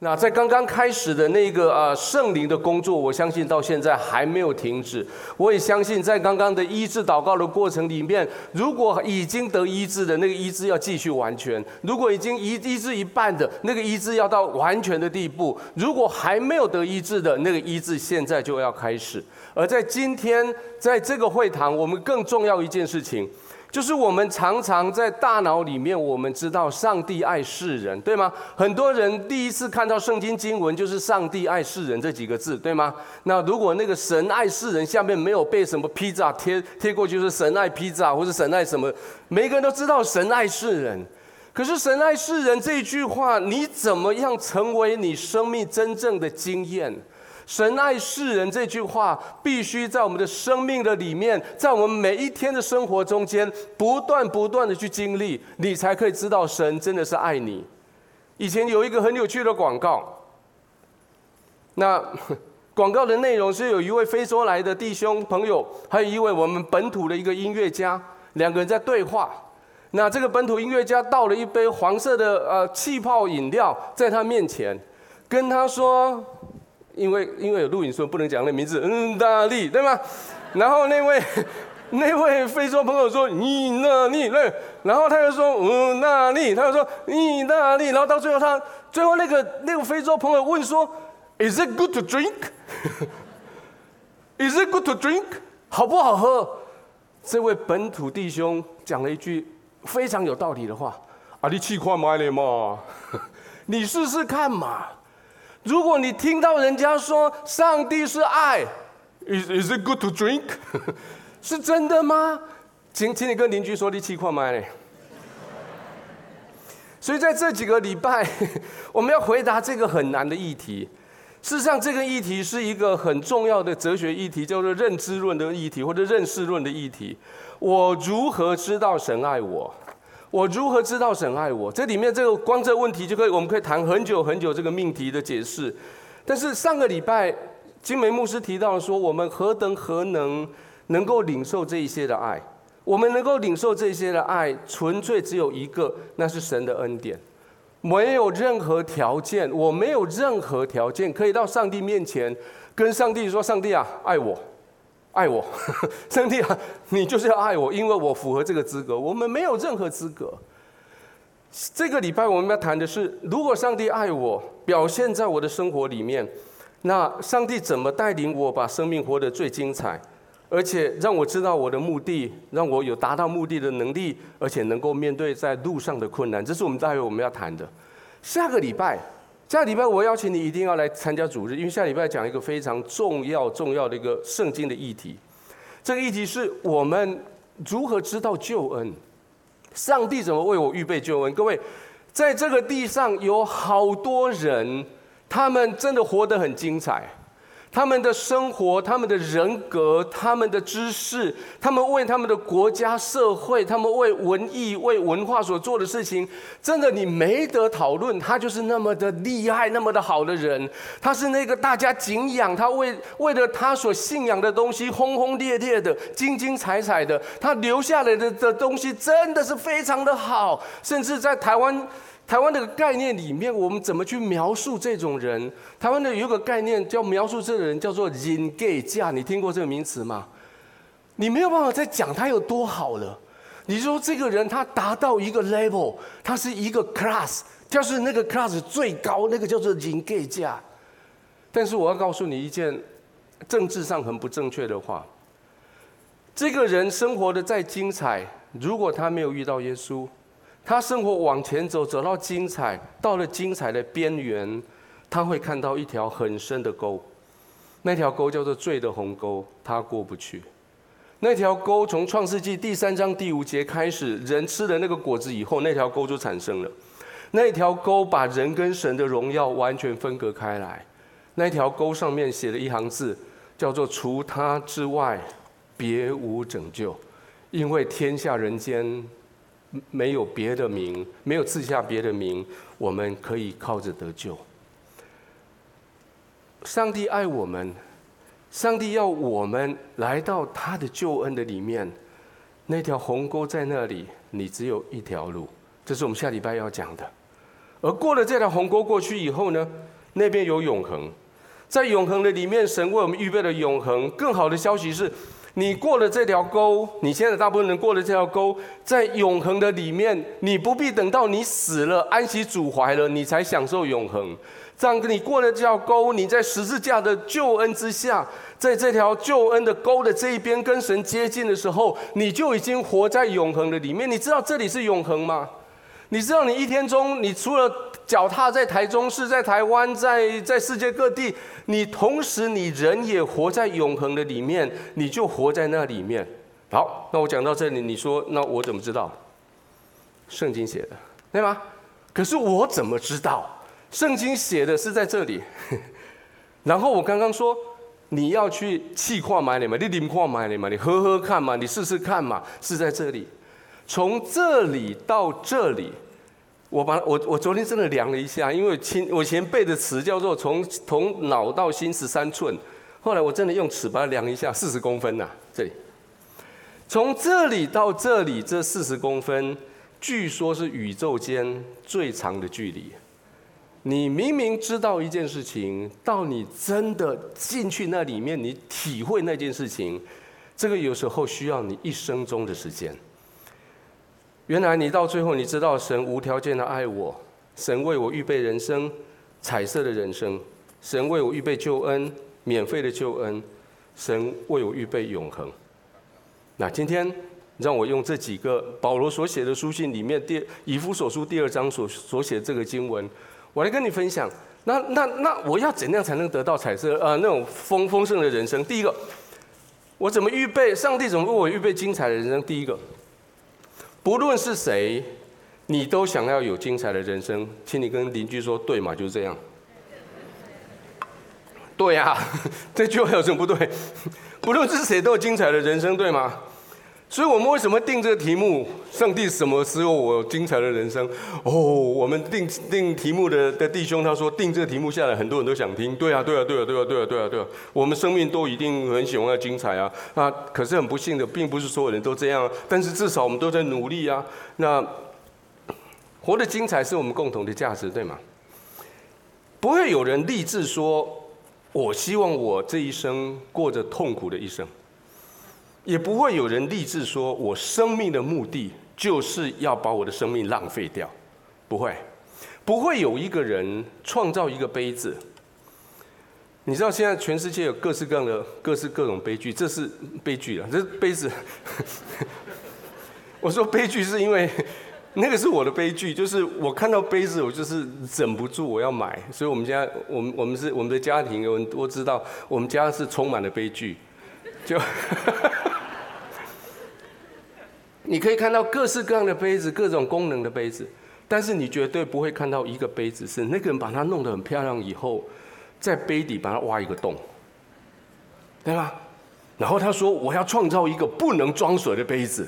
那在刚刚开始的那个呃圣灵的工作，我相信到现在还没有停止。我也相信在刚刚的医治祷告的过程里面，如果已经得医治的那个医治要继续完全；如果已经医医治一半的那个医治要到完全的地步；如果还没有得医治的那个医治，现在就要开始。而在今天在这个会堂，我们更重要一件事情。就是我们常常在大脑里面，我们知道上帝爱世人，对吗？很多人第一次看到圣经经文就是“上帝爱世人”这几个字，对吗？那如果那个“神爱世人”下面没有被什么披萨贴贴过，就是“神爱披萨”或者“神爱什么”，每个人都知道神爱世人。可是“神爱世人”这一句话，你怎么样成为你生命真正的经验？神爱世人这句话，必须在我们的生命的里面，在我们每一天的生活中间，不断不断的去经历，你才可以知道神真的是爱你。以前有一个很有趣的广告，那 广告的内容是有一位非洲来的弟兄朋友，还有一位我们本土的一个音乐家，两个人在对话。那这个本土音乐家倒了一杯黄色的呃气泡饮料在他面前，跟他说。因为因为有录影，所以不能讲那名字。嗯，大力对吗？然后那位 那位非洲朋友说：“你那里对。”然后他又说：“嗯，那里。”他又说：“你那里。”然后到最后他最后那个那个非洲朋友问说：“Is it good to drink? Is it good to drink? 好不好喝？”这位本土弟兄讲了一句非常有道理的话：“啊，你去快买了嘛？你试试看嘛。” 如果你听到人家说上帝是爱，is is it good to drink？是真的吗？请请你跟邻居说，你气快吗？所以在这几个礼拜，我们要回答这个很难的议题。事实上，这个议题是一个很重要的哲学议题，叫做认知论的议题或者认识论的议题。我如何知道神爱我？我如何知道神爱我？这里面这个光这个问题就可以，我们可以谈很久很久这个命题的解释。但是上个礼拜金梅牧师提到说，我们何等何能能够领受这一些的爱？我们能够领受这些的爱，纯粹只有一个，那是神的恩典，没有任何条件，我没有任何条件可以到上帝面前跟上帝说：“上帝啊，爱我。”爱我，上帝啊，你就是要爱我，因为我符合这个资格。我们没有任何资格。这个礼拜我们要谈的是，如果上帝爱我，表现在我的生活里面，那上帝怎么带领我把生命活得最精彩，而且让我知道我的目的，让我有达到目的的能力，而且能够面对在路上的困难，这是我们待会我们要谈的。下个礼拜。下礼拜我邀请你一定要来参加主日，因为下礼拜讲一个非常重要、重要的一个圣经的议题。这个议题是我们如何知道救恩？上帝怎么为我预备救恩？各位，在这个地上有好多人，他们真的活得很精彩。他们的生活、他们的人格、他们的知识，他们为他们的国家、社会，他们为文艺、为文化所做的事情，真的你没得讨论。他就是那么的厉害、那么的好的人。他是那个大家敬仰，他为为了他所信仰的东西轰轰烈烈的、精精彩彩的，他留下来的的东西真的是非常的好，甚至在台湾。台湾的概念里面，我们怎么去描述这种人？台湾的有个概念叫描述这个人，叫做“人格架”。你听过这个名词吗？你没有办法再讲他有多好了。你说这个人他达到一个 level，他是一个 class，就是那个 class 最高，那个叫做“人格架”。但是我要告诉你一件政治上很不正确的话：这个人生活的再精彩，如果他没有遇到耶稣。他生活往前走，走到精彩，到了精彩的边缘，他会看到一条很深的沟，那条沟叫做罪的鸿沟，他过不去。那条沟从创世纪第三章第五节开始，人吃了那个果子以后，那条沟就产生了。那条沟把人跟神的荣耀完全分隔开来。那条沟上面写了一行字，叫做“除他之外，别无拯救”，因为天下人间。没有别的名，没有赐下别的名，我们可以靠着得救。上帝爱我们，上帝要我们来到他的救恩的里面，那条鸿沟在那里，你只有一条路。这是我们下礼拜要讲的。而过了这条鸿沟过去以后呢，那边有永恒，在永恒的里面，神为我们预备了永恒。更好的消息是，你过了这条沟，你现在大部分人过了这条沟，在永恒的里面，你不必等到你死了，安息主怀了，你才享受永恒。这样，你过了这条沟，你在十字架的救恩之下，在这条救恩的沟的这一边跟神接近的时候，你就已经活在永恒的里面。你知道这里是永恒吗？你知道你一天中，你除了脚踏在台中市，在台湾，在在世界各地，你同时你人也活在永恒的里面，你就活在那里面。好，那我讲到这里，你说那我怎么知道？圣经写的，对吗？可是我怎么知道？圣经写的是在这里，然后我刚刚说你要去试看买你嘛，你饮看买你嘛，你喝喝看嘛，你试试看嘛，是在这里。从这里到这里，我把我我昨天真的量了一下，因为亲我以前背的词叫做从从脑到心十三寸，后来我真的用尺把它量一下，四十公分呐，这里。从这里到这里这四十公分，据说是宇宙间最长的距离。你明明知道一件事情，到你真的进去那里面，你体会那件事情，这个有时候需要你一生中的时间。原来你到最后，你知道神无条件的爱我，神为我预备人生，彩色的人生，神为我预备救恩，免费的救恩，神为我预备永恒。那今天让我用这几个保罗所写的书信里面，第以弗所书第二章所所写这个经文。我来跟你分享，那那那我要怎样才能得到彩色呃那种丰丰盛的人生？第一个，我怎么预备？上帝怎么为我预备精彩的人生？第一个，不论是谁，你都想要有精彩的人生，请你跟邻居说对吗？就是这样。对呀，这句话有什么不对？不论是谁都有精彩的人生，对吗？所以我们为什么定这个题目？上帝什么时候我精彩的人生？哦，我们定定题目的的弟兄他说，定这个题目下来，很多人都想听。对啊，对啊，对啊，对啊，对啊，对啊，对啊。我们生命都一定很喜欢要精彩啊。那可是很不幸的，并不是所有人都这样。但是至少我们都在努力啊。那活得精彩是我们共同的价值，对吗？不会有人立志说，我希望我这一生过着痛苦的一生。也不会有人立志说，我生命的目的就是要把我的生命浪费掉，不会，不会有一个人创造一个杯子。你知道现在全世界有各式各样的、各式各种悲剧，这是悲剧啊，这杯子。我说悲剧是因为那个是我的悲剧，就是我看到杯子，我就是忍不住我要买。所以我们家，我们我们是我们的家庭，有人都知道，我们家是充满了悲剧，就。你可以看到各式各样的杯子，各种功能的杯子，但是你绝对不会看到一个杯子是那个人把它弄得很漂亮以后，在杯底把它挖一个洞，对吧？然后他说：“我要创造一个不能装水的杯子。”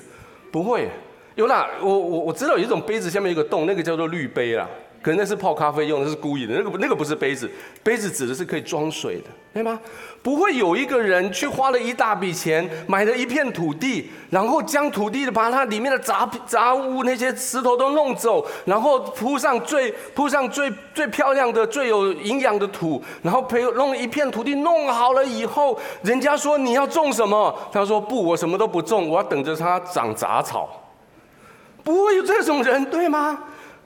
不会，有啦，我我我知道有一种杯子下面有个洞，那个叫做滤杯啦。可能那是泡咖啡用的，是故意的。那个那个不是杯子，杯子指的是可以装水的，对吗？不会有一个人去花了一大笔钱买了一片土地，然后将土地的把它里面的杂杂物那些石头都弄走，然后铺上最铺上最最漂亮的、最有营养的土，然后培弄一片土地弄好了以后，人家说你要种什么？他说不，我什么都不种，我要等着它长杂草。不会有这种人，对吗？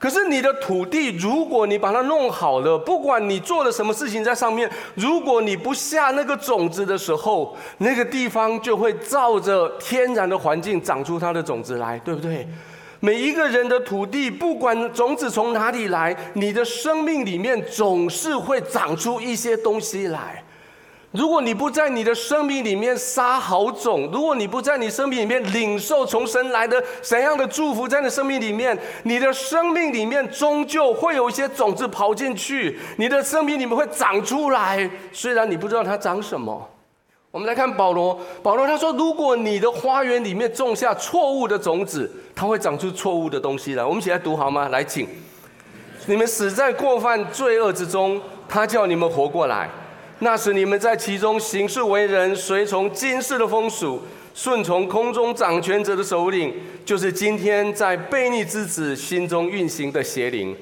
可是你的土地，如果你把它弄好了，不管你做了什么事情在上面，如果你不下那个种子的时候，那个地方就会照着天然的环境长出它的种子来，对不对？每一个人的土地，不管种子从哪里来，你的生命里面总是会长出一些东西来。如果你不在你的生命里面撒好种，如果你不在你生命里面领受从神来的怎样的祝福，在你生命里面，你的生命里面终究会有一些种子跑进去，你的生命里面会长出来，虽然你不知道它长什么。我们来看保罗，保罗他说，如果你的花园里面种下错误的种子，它会长出错误的东西来。我们一起来读好吗？来，请，你们死在过犯罪恶之中，他叫你们活过来。那时你们在其中行事为人，随从今世的风俗，顺从空中掌权者的首领，就是今天在悖逆之子心中运行的邪灵。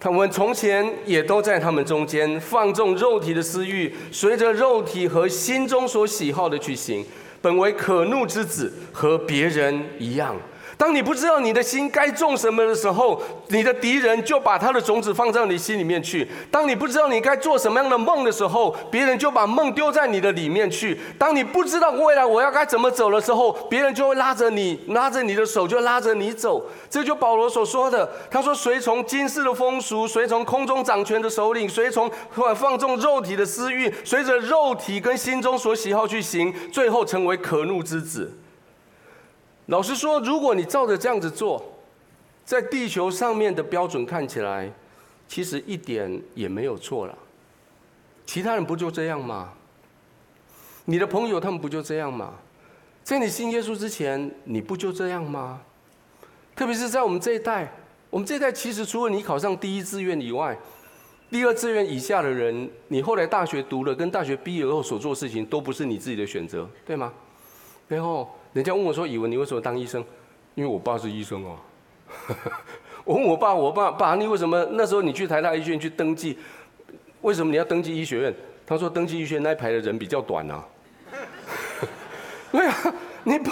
他们从前也都在他们中间放纵肉体的私欲，随着肉体和心中所喜好的去行，本为可怒之子，和别人一样。当你不知道你的心该种什么的时候，你的敌人就把他的种子放在你心里面去；当你不知道你该做什么样的梦的时候，别人就把梦丢在你的里面去；当你不知道未来我要该怎么走的时候，别人就会拉着你，拉着你的手就拉着你走。这就保罗所说的，他说：“随从今世的风俗，随从空中掌权的首领，随从放纵肉体的私欲，随着肉体跟心中所喜好去行，最后成为可怒之子。”老实说，如果你照着这样子做，在地球上面的标准看起来，其实一点也没有错了。其他人不就这样吗？你的朋友他们不就这样吗？在你信耶稣之前，你不就这样吗？特别是在我们这一代，我们这一代其实除了你考上第一志愿以外，第二志愿以下的人，你后来大学读了，跟大学毕业后所做的事情，都不是你自己的选择，对吗？然后。人家问我说：“以文，你为什么当医生？”因为我爸是医生哦。我问我爸：“我爸爸，你为什么那时候你去台大医学院去登记？为什么你要登记医学院？”他说：“登记医学院那一排的人比较短啊。”对啊。你不，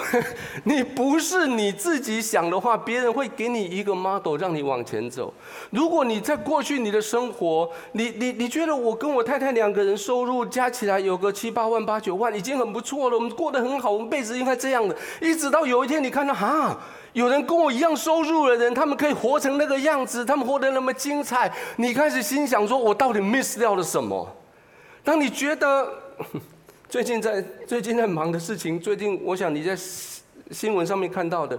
你不是你自己想的话，别人会给你一个 model 让你往前走。如果你在过去你的生活，你你你觉得我跟我太太两个人收入加起来有个七八万八九万，已经很不错了，我们过得很好，我们辈子应该这样的。一直到有一天你看到哈，有人跟我一样收入的人，他们可以活成那个样子，他们活得那么精彩，你开始心想说，我到底 miss 掉了什么？当你觉得。最近在最近在忙的事情，最近我想你在新闻上面看到的，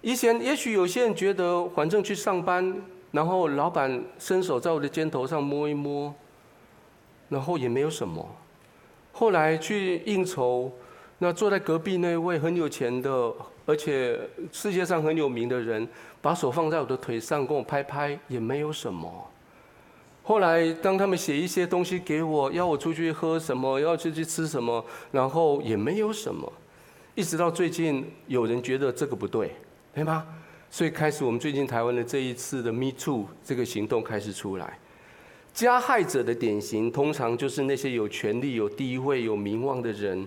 以前也许有些人觉得，反正去上班，然后老板伸手在我的肩头上摸一摸，然后也没有什么。后来去应酬，那坐在隔壁那位很有钱的，而且世界上很有名的人，把手放在我的腿上跟我拍拍，也没有什么。后来，当他们写一些东西给我，要我出去喝什么，要出去吃什么，然后也没有什么。一直到最近，有人觉得这个不对，对吗？所以开始我们最近台湾的这一次的 Me Too 这个行动开始出来。加害者的典型，通常就是那些有权力、有地位、有名望的人。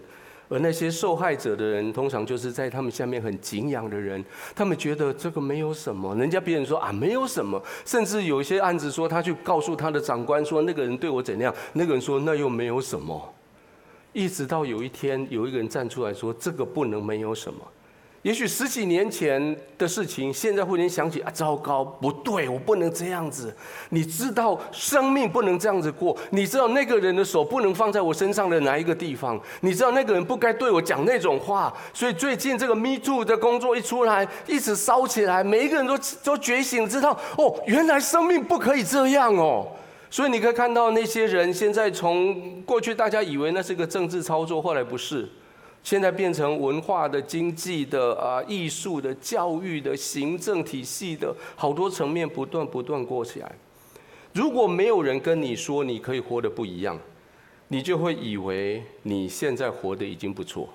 而那些受害者的人，通常就是在他们下面很敬仰的人，他们觉得这个没有什么，人家别人说啊没有什么，甚至有一些案子说他去告诉他的长官说那个人对我怎样，那个人说那又没有什么，一直到有一天有一个人站出来说这个不能没有什么。也许十几年前的事情，现在忽然想起啊，糟糕，不对，我不能这样子。你知道，生命不能这样子过。你知道，那个人的手不能放在我身上的哪一个地方？你知道，那个人不该对我讲那种话。所以最近这个 Me Too 的工作一出来，一直烧起来，每一个人都都觉醒，知道哦，原来生命不可以这样哦。所以你可以看到那些人，现在从过去大家以为那是个政治操作，后来不是。现在变成文化的、经济的、啊艺术的、教育的、行政体系的好多层面不断不断过起来。如果没有人跟你说你可以活得不一样，你就会以为你现在活得已经不错，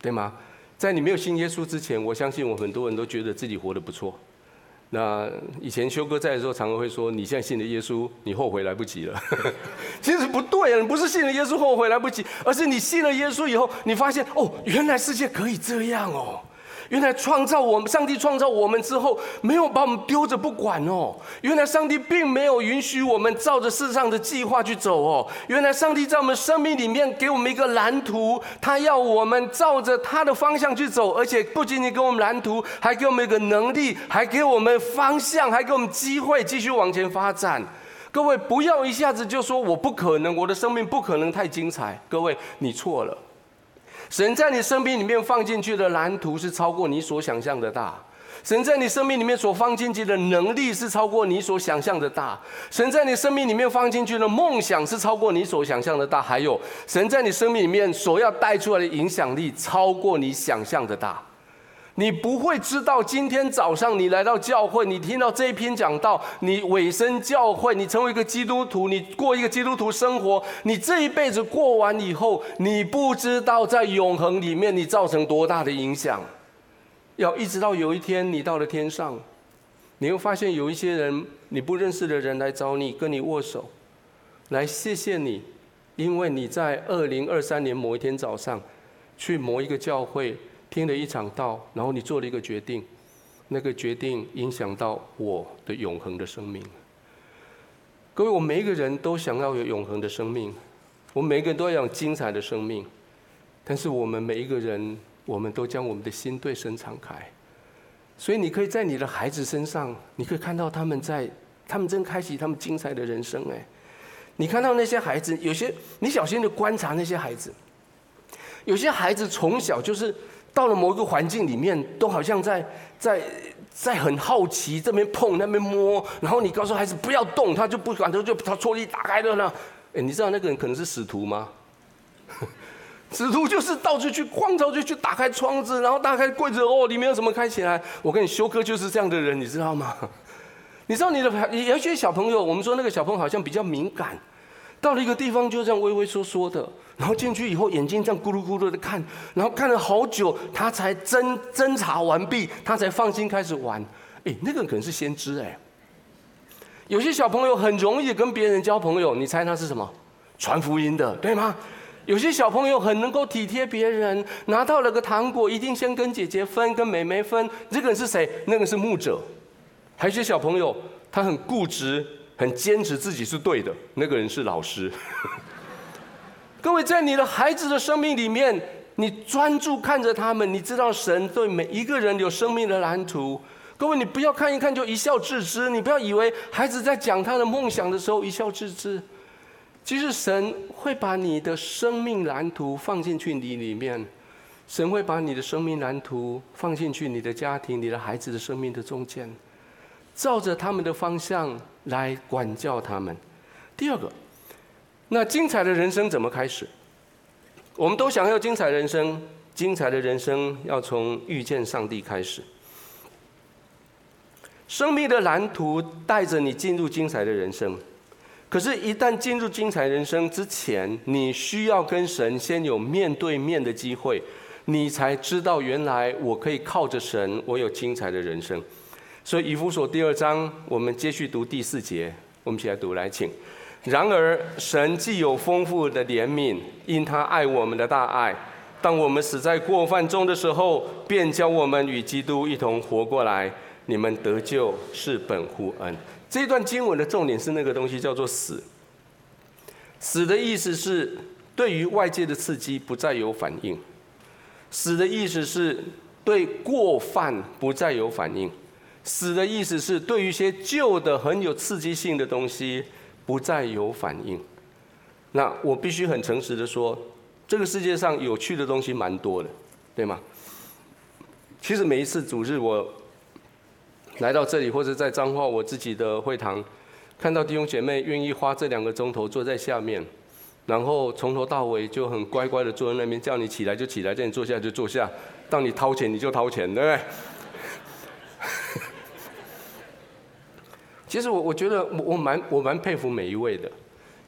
对吗？在你没有信耶稣之前，我相信我很多人都觉得自己活得不错。那以前修哥在的时候，常常会说：“你现在信了耶稣，你后悔来不及了。” 其实不对啊，你不是信了耶稣后悔来不及，而是你信了耶稣以后，你发现哦，原来世界可以这样哦。原来创造我们，上帝创造我们之后，没有把我们丢着不管哦。原来上帝并没有允许我们照着世上的计划去走哦。原来上帝在我们生命里面给我们一个蓝图，他要我们照着他的方向去走，而且不仅仅给我们蓝图，还给我们一个能力，还给我们方向，还给我们机会继续往前发展。各位不要一下子就说我不可能，我的生命不可能太精彩。各位，你错了。神在你生命里面放进去的蓝图是超过你所想象的大，神在你生命里面所放进去的能力是超过你所想象的大，神在你生命里面放进去的梦想是超过你所想象的大，还有神在你生命里面所要带出来的影响力超过你想象的大。你不会知道，今天早上你来到教会，你听到这一篇讲道，你委身教会，你成为一个基督徒，你过一个基督徒生活，你这一辈子过完以后，你不知道在永恒里面你造成多大的影响。要一直到有一天你到了天上，你会发现有一些人你不认识的人来找你，跟你握手，来谢谢你，因为你在二零二三年某一天早上去某一个教会听了一场道，然后你做了一个决定，那个决定影响到我的永恒的生命。各位，我每一个人都想要有永恒的生命，我们每一个人都要有精彩的生命，但是我们每一个人，我们都将我们的心对神敞开。所以你可以在你的孩子身上，你可以看到他们在，他们正开启他们精彩的人生。哎，你看到那些孩子，有些你小心的观察那些孩子，有些孩子从小就是到了某一个环境里面，都好像在在在很好奇，这边碰那边摸，然后你告诉孩子不要动，他就不管，他就他戳力打开了呢。哎，你知道那个人可能是使徒吗？使徒就是到处去逛，到处去打开窗子，然后打开柜子，哦，里面有什么开起来？我跟你修哥就是这样的人，你知道吗？你知道你的，有些小朋友，我们说那个小朋友好像比较敏感，到了一个地方就这样畏畏缩缩的，然后进去以后眼睛这样咕噜咕噜的看，然后看了好久，他才侦侦查完毕，他才放心开始玩。哎，那个人可能是先知哎。有些小朋友很容易跟别人交朋友，你猜他是什么？传福音的，对吗？有些小朋友很能够体贴别人，拿到了个糖果，一定先跟姐姐分，跟妹妹分。这个人是谁？那个是牧者。还有些小朋友，他很固执，很坚持自己是对的，那个人是老师。各位，在你的孩子的生命里面，你专注看着他们，你知道神对每一个人有生命的蓝图。各位，你不要看一看就一笑置之，你不要以为孩子在讲他的梦想的时候一笑置之。其实神会把你的生命蓝图放进去你里面，神会把你的生命蓝图放进去你的家庭、你的孩子的生命的中间，照着他们的方向来管教他们。第二个，那精彩的人生怎么开始？我们都想要精彩人生，精彩的人生要从遇见上帝开始。生命的蓝图带着你进入精彩的人生。可是，一旦进入精彩人生之前，你需要跟神先有面对面的机会，你才知道原来我可以靠着神，我有精彩的人生。所以，以弗所第二章，我们继续读第四节，我们一起来读，来，请。然而，神既有丰富的怜悯，因他爱我们的大爱，当我们死在过犯中的时候，便叫我们与基督一同活过来。你们得救是本乎恩。这段经文的重点是那个东西叫做死。死的意思是对于外界的刺激不再有反应。死的意思是对过犯不再有反应。死的意思是对于一些旧的很有刺激性的东西不再有反应。那我必须很诚实的说，这个世界上有趣的东西蛮多的，对吗？其实每一次主日我。来到这里，或者在彰化我自己的会堂，看到弟兄姐妹愿意花这两个钟头坐在下面，然后从头到尾就很乖乖的坐在那边，叫你起来就起来，叫你坐下就坐下，到你掏钱你就掏钱，对不对？其实我我觉得我我蛮我蛮佩服每一位的，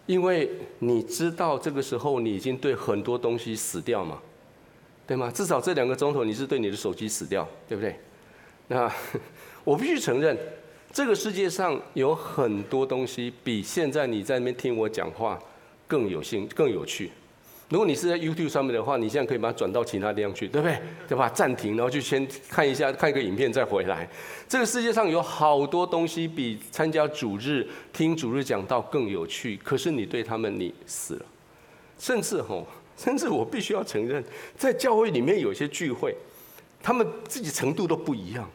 因为你知道这个时候你已经对很多东西死掉嘛，对吗？至少这两个钟头你是对你的手机死掉，对不对？那。我必须承认，这个世界上有很多东西比现在你在那边听我讲话更有兴、更有趣。如果你是在 YouTube 上面的话，你现在可以把它转到其他地方去，对不对？对吧？暂停，然后就先看一下，看一个影片再回来。这个世界上有好多东西比参加主日、听主日讲道更有趣，可是你对他们你死了。甚至吼，甚至我必须要承认，在教会里面有些聚会，他们自己程度都不一样。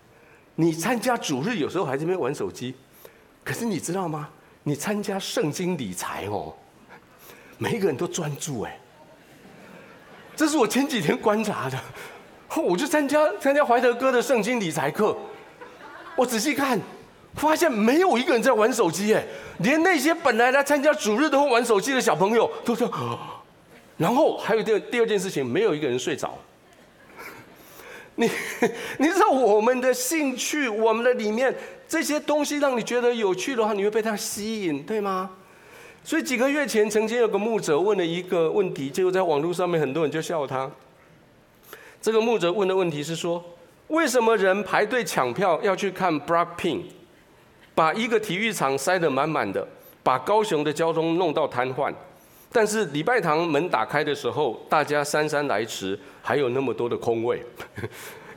你参加主日有时候还在那边玩手机，可是你知道吗？你参加圣经理财哦，每一个人都专注哎，这是我前几天观察的。我就参加参加怀德哥的圣经理财课，我仔细看，发现没有一个人在玩手机哎，连那些本来来参加主日都会玩手机的小朋友都说，然后还有第二第二件事情，没有一个人睡着。你你知道我们的兴趣，我们的里面这些东西让你觉得有趣的话，你会被它吸引，对吗？所以几个月前，曾经有个牧者问了一个问题，结果在网络上面很多人就笑他。这个牧者问的问题是说：为什么人排队抢票要去看 Blackpink 把一个体育场塞得满满的，把高雄的交通弄到瘫痪。但是礼拜堂门打开的时候，大家姗姗来迟，还有那么多的空位。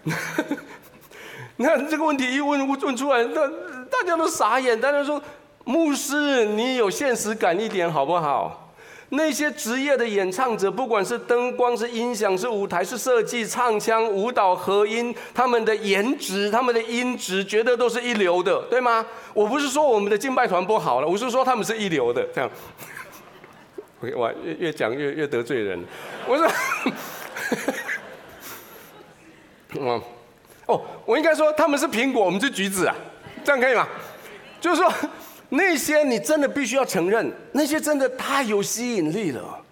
那这个问题一问问出来，那大家都傻眼。大家说：“牧师，你有现实感一点好不好？”那些职业的演唱者，不管是灯光、是音响、是舞台、是设计、唱腔、舞蹈、和音，他们的颜值、他们的音质，绝对都是一流的，对吗？我不是说我们的敬拜团不好了，我是说他们是一流的。这样，我越越讲越越得罪人。我说，哦，我应该说他们是苹果，我们是橘子啊，这样可以吗？就是说。那些你真的必须要承认，那些真的太有吸引力了。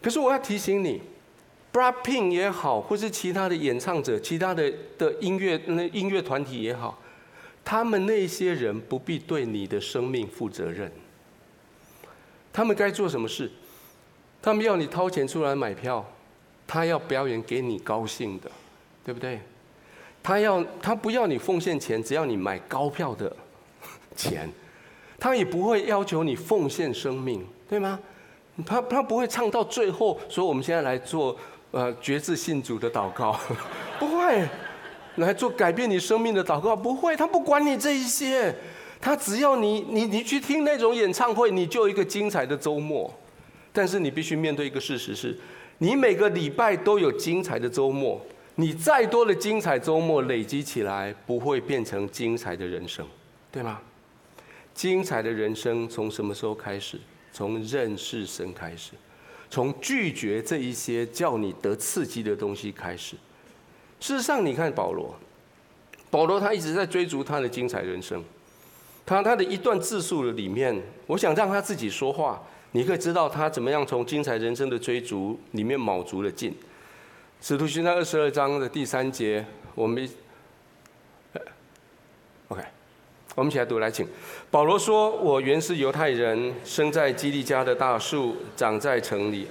可是我要提醒你，BLACKPINK 也好，或是其他的演唱者、其他的的音乐那音乐团体也好，他们那些人不必对你的生命负责任。他们该做什么事？他们要你掏钱出来买票，他要表演给你高兴的，对不对？他要他不要你奉献钱，只要你买高票的。钱，他也不会要求你奉献生命，对吗？他他不会唱到最后说，我们现在来做呃决志信主的祷告，不会来做改变你生命的祷告，不会，他不管你这一些，他只要你你你去听那种演唱会，你就有一个精彩的周末。但是你必须面对一个事实是，你每个礼拜都有精彩的周末，你再多的精彩周末累积起来，不会变成精彩的人生，对吗？精彩的人生从什么时候开始？从认识神开始，从拒绝这一些叫你得刺激的东西开始。事实上，你看保罗，保罗他一直在追逐他的精彩人生。他他的一段自述的里面，我想让他自己说话，你可以知道他怎么样从精彩人生的追逐里面卯足了劲。使徒行传二十二章的第三节，我们，OK。我们一起来读，来请。保罗说：“我原是犹太人，生在基利家的大树，长在城里，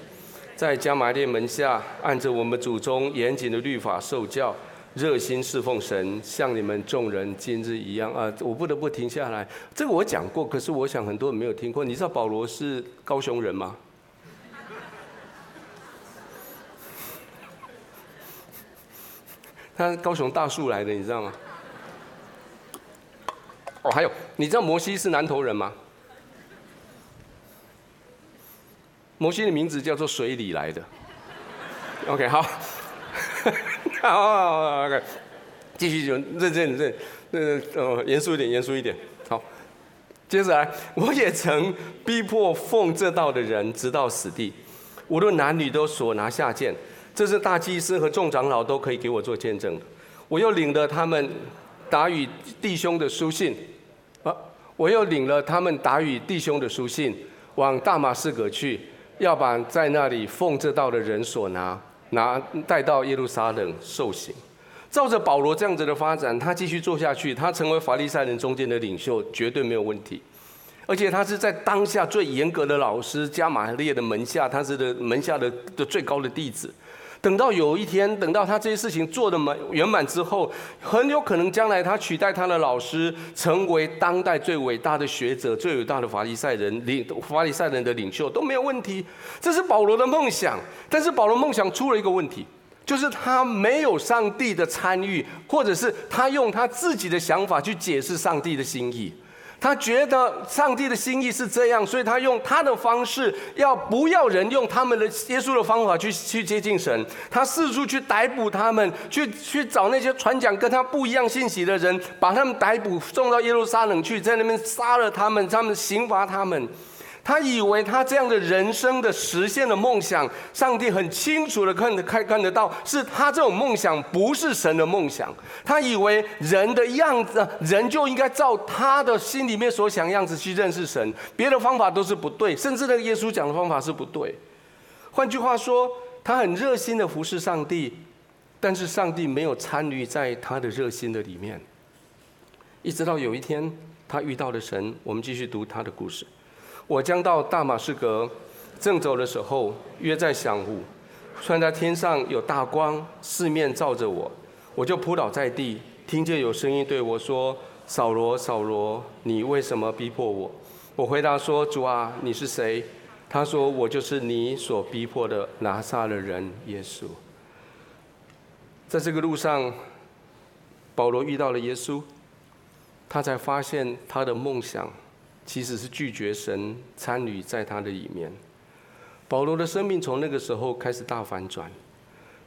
在迦玛列门下，按着我们祖宗严谨的律法受教，热心侍奉神，像你们众人今日一样。”啊，我不得不停下来。这个我讲过，可是我想很多人没有听过。你知道保罗是高雄人吗？他高雄大树来的，你知道吗？哦，还有，你知道摩西是南投人吗？摩西的名字叫做水里来的。OK，好，好，OK，继续就认真认，那个呃，严肃一点，严肃一点。好，接着来，我也曾逼迫奉这道的人，直到死地，无论男女都所拿下剑，这是大祭司和众长老都可以给我做见证的。我又领了他们打与弟兄的书信。啊！我又领了他们打与弟兄的书信，往大马士革去，要把在那里奉这道的人所拿拿带到耶路撒冷受刑。照着保罗这样子的发展，他继续做下去，他成为法利赛人中间的领袖，绝对没有问题。而且他是在当下最严格的老师加玛列的门下，他是的门下的的最高的弟子。等到有一天，等到他这些事情做得满圆满之后，很有可能将来他取代他的老师，成为当代最伟大的学者、最伟大的法利赛人领法利赛人的领袖都没有问题。这是保罗的梦想，但是保罗梦想出了一个问题，就是他没有上帝的参与，或者是他用他自己的想法去解释上帝的心意。他觉得上帝的心意是这样，所以他用他的方式，要不要人用他们的耶稣的方法去去接近神？他四处去逮捕他们，去去找那些传讲跟他不一样信息的人，把他们逮捕送到耶路撒冷去，在那边杀了他们，他们刑罚他们。他以为他这样的人生的实现的梦想，上帝很清楚的看得看看得到，是他这种梦想不是神的梦想。他以为人的样子，人就应该照他的心里面所想样子去认识神，别的方法都是不对，甚至那个耶稣讲的方法是不对。换句话说，他很热心的服侍上帝，但是上帝没有参与在他的热心的里面。一直到有一天，他遇到了神。我们继续读他的故事。我将到大马士革，正走的时候，约在晌午，突然在天上有大光，四面照着我，我就扑倒在地，听见有声音对我说：“扫罗，扫罗，你为什么逼迫我？”我回答说：“主啊，你是谁？”他说：“我就是你所逼迫的拿撒勒人耶稣。”在这个路上，保罗遇到了耶稣，他才发现他的梦想其实是拒绝神参与在他的里面。保罗的生命从那个时候开始大反转，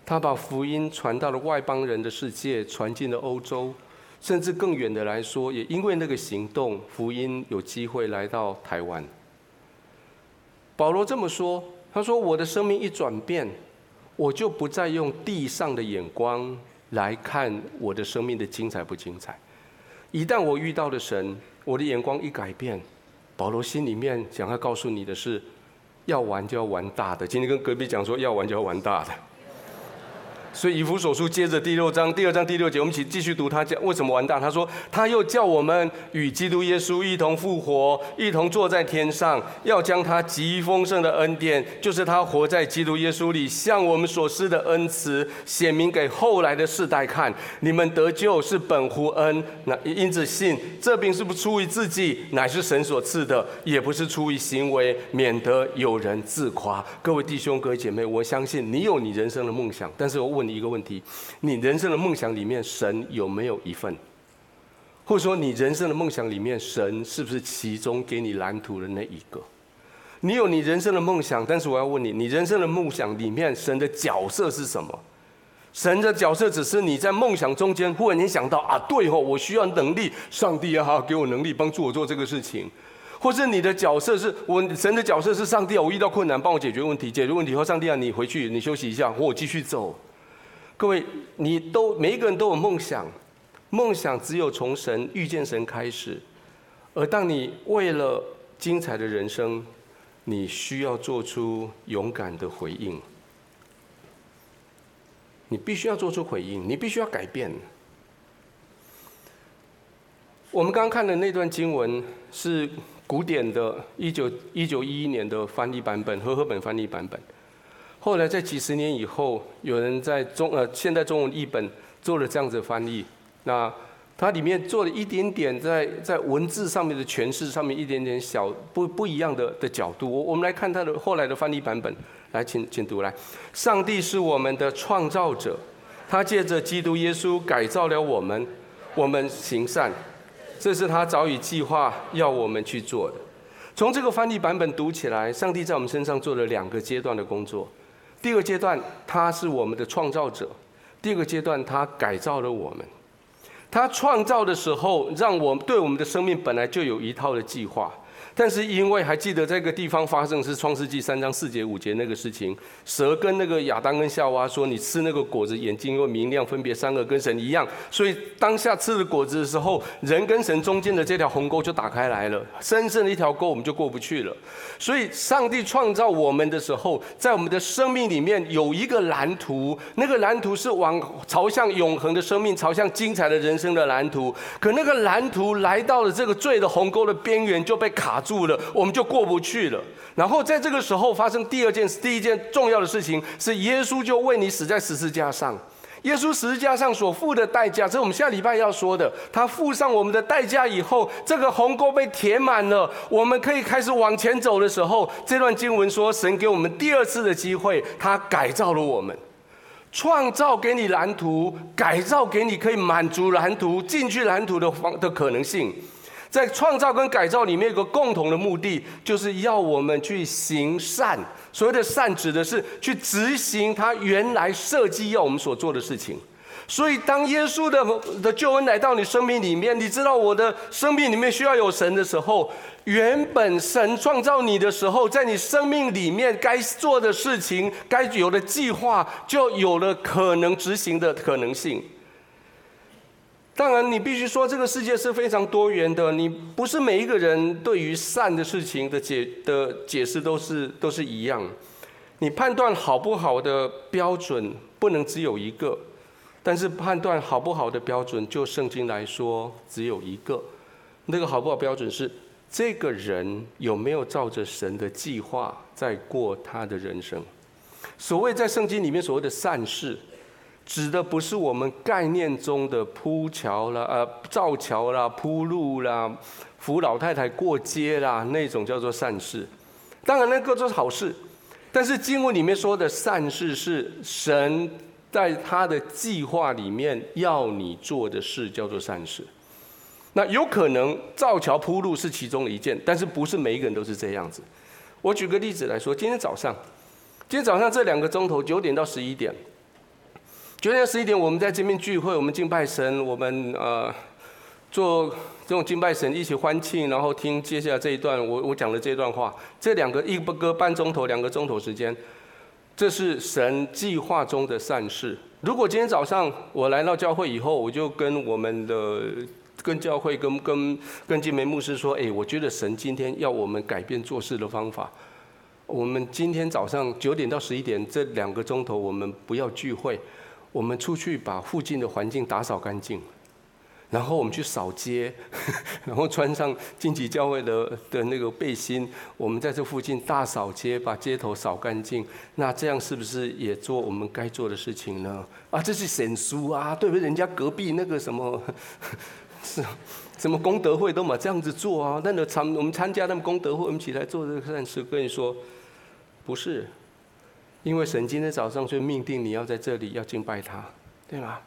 他把福音传到了外邦人的世界，传进了欧洲，甚至更远的来说，也因为那个行动，福音有机会来到台湾。保罗这么说：“他说我的生命一转变，我就不再用地上的眼光来看我的生命的精彩不精彩。一旦我遇到了神，我的眼光一改变，保罗心里面想要告诉你的是，要玩就要玩大的。今天跟隔壁讲说，要玩就要玩大的。”所以以弗所书接着第六章第二章第六节，我们一起继续读他讲为什么完蛋。他说他又叫我们与基督耶稣一同复活，一同坐在天上，要将他极丰盛的恩典，就是他活在基督耶稣里向我们所施的恩慈，显明给后来的世代看。你们得救是本乎恩，那因此信，这并是不出于自己，乃是神所赐的，也不是出于行为，免得有人自夸。各位弟兄各位姐妹，我相信你有你人生的梦想，但是我问。你一个问题：你人生的梦想里面，神有没有一份？或者说，你人生的梦想里面，神是不是其中给你蓝图的那一个？你有你人生的梦想，但是我要问你：你人生的梦想里面，神的角色是什么？神的角色只是你在梦想中间忽然间想到啊，对哦，我需要能力，上帝啊，给我能力，帮助我做这个事情。或是你的角色是我神的角色是上帝啊，我遇到困难帮我解决问题，解决问题后，上帝啊，你回去你休息一下，或我继续走。各位，你都每一个人都有梦想，梦想只有从神遇见神开始。而当你为了精彩的人生，你需要做出勇敢的回应。你必须要做出回应，你必须要改变。我们刚刚看的那段经文是古典的，一九一九一一年的翻译版本，和合本翻译版本。后来在几十年以后，有人在中呃现代中文译本做了这样子翻译，那它里面做了一点点在在文字上面的诠释上面一点点小不不一样的的角度。我我们来看它的后来的翻译版本，来请请读来。上帝是我们的创造者，他借着基督耶稣改造了我们，我们行善，这是他早已计划要我们去做的。从这个翻译版本读起来，上帝在我们身上做了两个阶段的工作。第二个阶段，他是我们的创造者；第二个阶段，他改造了我们。他创造的时候，让我们对我们的生命本来就有一套的计划。但是因为还记得这个地方发生是创世纪三章四节五节那个事情，蛇跟那个亚当跟夏娃说：“你吃那个果子，眼睛又明亮，分别善恶，跟神一样。”所以当下吃了果子的时候，人跟神中间的这条鸿沟就打开来了，深深的一条沟，我们就过不去了。所以上帝创造我们的时候，在我们的生命里面有一个蓝图，那个蓝图是往朝向永恒的生命，朝向精彩的人生的蓝图。可那个蓝图来到了这个罪的鸿沟的边缘，就被卡住了，我们就过不去了。然后在这个时候发生第二件，第一件重要的事情是耶稣就为你死在十字架上。耶稣十字架上所付的代价，这是我们下礼拜要说的。他付上我们的代价以后，这个鸿沟被填满了，我们可以开始往前走的时候，这段经文说，神给我们第二次的机会，他改造了我们，创造给你蓝图，改造给你可以满足蓝图、进去蓝图的方的可能性。在创造跟改造里面有个共同的目的，就是要我们去行善。所谓的善，指的是去执行他原来设计要我们所做的事情。所以，当耶稣的的救恩来到你生命里面，你知道我的生命里面需要有神的时候，原本神创造你的时候，在你生命里面该做的事情、该有的计划，就有了可能执行的可能性。当然，你必须说这个世界是非常多元的。你不是每一个人对于善的事情的解的解释都是都是一样。你判断好不好的标准不能只有一个，但是判断好不好的标准，就圣经来说只有一个。那个好不好标准是这个人有没有照着神的计划在过他的人生。所谓在圣经里面所谓的善事。指的不是我们概念中的铺桥啦、呃造桥啦、铺路啦、扶老太太过街啦那种叫做善事。当然那个都是好事，但是经文里面说的善事是神在他的计划里面要你做的事，叫做善事。那有可能造桥铺路是其中的一件，但是不是每一个人都是这样子。我举个例子来说，今天早上，今天早上这两个钟头，九点到十一点。九点十一点，我们在这边聚会，我们敬拜神，我们呃做这种敬拜神，一起欢庆，然后听接下来这一段我我讲的这段话。这两个一不个半钟头，两个钟头时间，这是神计划中的善事。如果今天早上我来到教会以后，我就跟我们的跟教会跟跟跟金梅牧师说，哎，我觉得神今天要我们改变做事的方法。我们今天早上九点到十一点这两个钟头，我们不要聚会。我们出去把附近的环境打扫干净，然后我们去扫街，然后穿上荆棘教会的的那个背心，我们在这附近大扫街，把街头扫干净。那这样是不是也做我们该做的事情呢？啊，这是神书啊，对不对？人家隔壁那个什么，是 什么功德会都嘛这样子做啊？那个参我们参加他们功德会，我们起来做这个善事，跟你说，不是。因为神今天早上就命定你要在这里要敬拜他，对吗？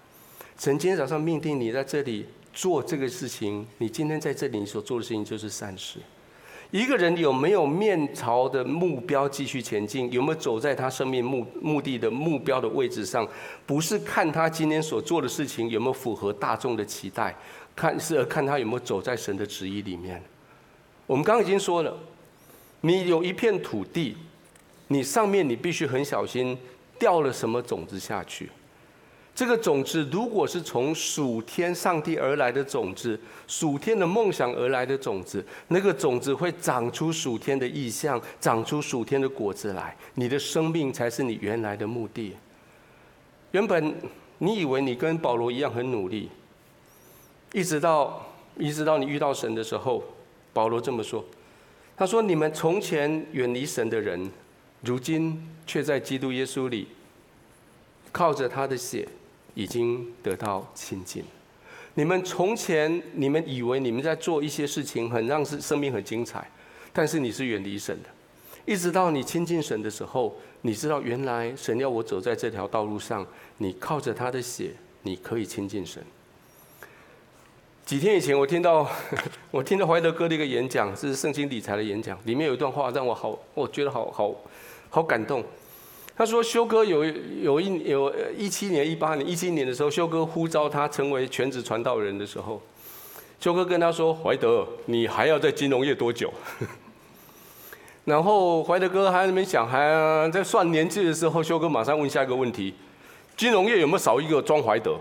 神今天早上命定你在这里做这个事情，你今天在这里你所做的事情就是善事。一个人有没有面朝的目标继续前进，有没有走在他生命目目的的目标的位置上，不是看他今天所做的事情有没有符合大众的期待，看是看他有没有走在神的旨意里面。我们刚刚已经说了，你有一片土地。你上面你必须很小心掉了什么种子下去。这个种子如果是从属天上帝而来的种子，属天的梦想而来的种子，那个种子会长出属天的意象，长出属天的果子来。你的生命才是你原来的目的。原本你以为你跟保罗一样很努力，一直到一直到你遇到神的时候，保罗这么说，他说：“你们从前远离神的人。”如今却在基督耶稣里，靠着他的血，已经得到亲近。你们从前，你们以为你们在做一些事情，很让生生命很精彩，但是你是远离神的。一直到你亲近神的时候，你知道原来神要我走在这条道路上，你靠着他的血，你可以亲近神。几天以前，我听到 我听到怀德哥的一个演讲，是圣经理财的演讲，里面有一段话让我好，我觉得好好好感动。他说，修哥有有一有一七年、一八年、一七年的时候，修哥呼召他成为全职传道人的时候，修哥跟他说：“怀德，你还要在金融业多久？” 然后怀德哥还在那边想，还在算年纪的时候，修哥马上问下一个问题：“金融业有没有少一个庄怀德？”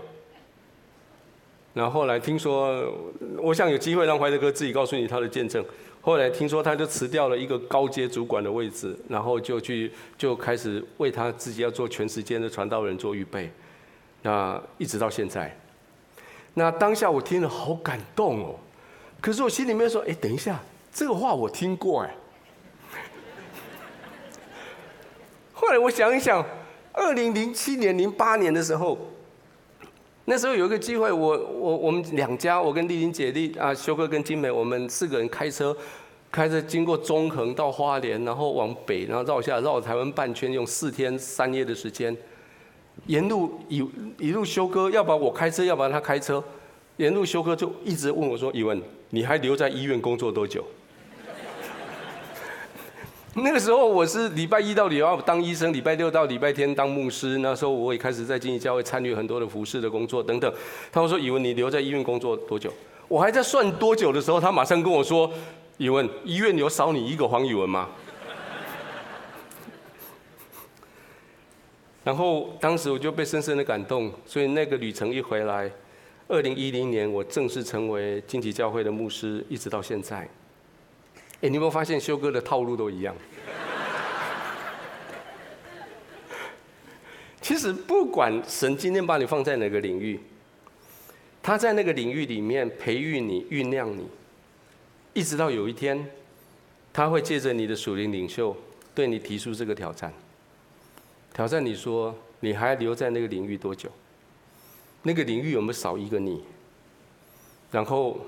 然后后来听说，我想有机会让怀德哥自己告诉你他的见证。后来听说他就辞掉了一个高阶主管的位置，然后就去就开始为他自己要做全时间的传道人做预备。那一直到现在，那当下我听了好感动哦。可是我心里面说，哎，等一下，这个话我听过哎。后来我想一想，二零零七年、零八年的时候。那时候有一个机会，我我我们两家，我跟丽玲姐弟啊，修哥跟金美，我们四个人开车，开车经过中横到花莲，然后往北，然后绕下绕台湾半圈，用四天三夜的时间，沿路一一路修哥，要不然我开车，要不然他开车，沿路修哥就一直问我说：“以文，你还留在医院工作多久？” 那个时候我是礼拜一到礼拜五当医生，礼拜六到礼拜天当牧师。那时候我也开始在经济教会参与很多的服事的工作等等。他们说：“以文，你留在医院工作多久？”我还在算多久的时候，他马上跟我说：“以文，医院有少你一个黄以文吗？” 然后当时我就被深深的感动，所以那个旅程一回来，二零一零年我正式成为经济教会的牧师，一直到现在。哎，你有没有发现修哥的套路都一样？其实不管神今天把你放在哪个领域，他在那个领域里面培育你、酝酿你，一直到有一天，他会借着你的属灵领袖对你提出这个挑战，挑战你说你还留在那个领域多久？那个领域有没有少一个你？然后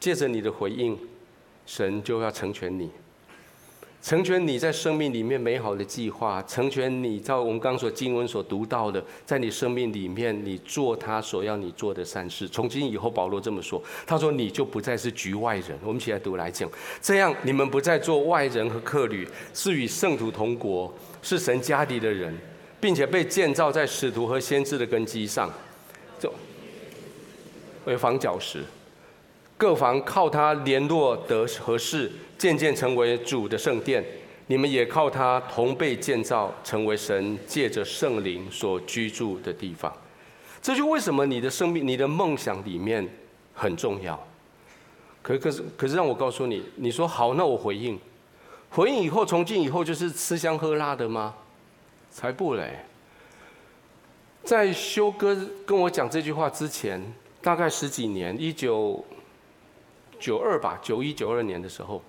借着你的回应，神就要成全你。成全你在生命里面美好的计划，成全你照我们刚所经文所读到的，在你生命里面你做他所要你做的善事。从今以后，保罗这么说，他说你就不再是局外人。我们一起来读来讲，这样你们不再做外人和客旅，是与圣徒同国，是神家里的人，并且被建造在使徒和先知的根基上，就为房角石。各房靠他联络得合适，渐渐成为主的圣殿。你们也靠他同被建造，成为神借着圣灵所居住的地方。这就为什么你的生命、你的梦想里面很重要。可可是可是让我告诉你，你说好，那我回应。回应以后，从今以后就是吃香喝辣的吗？才不嘞！在修哥跟我讲这句话之前，大概十几年，一九。九二吧，九一九二年的时候，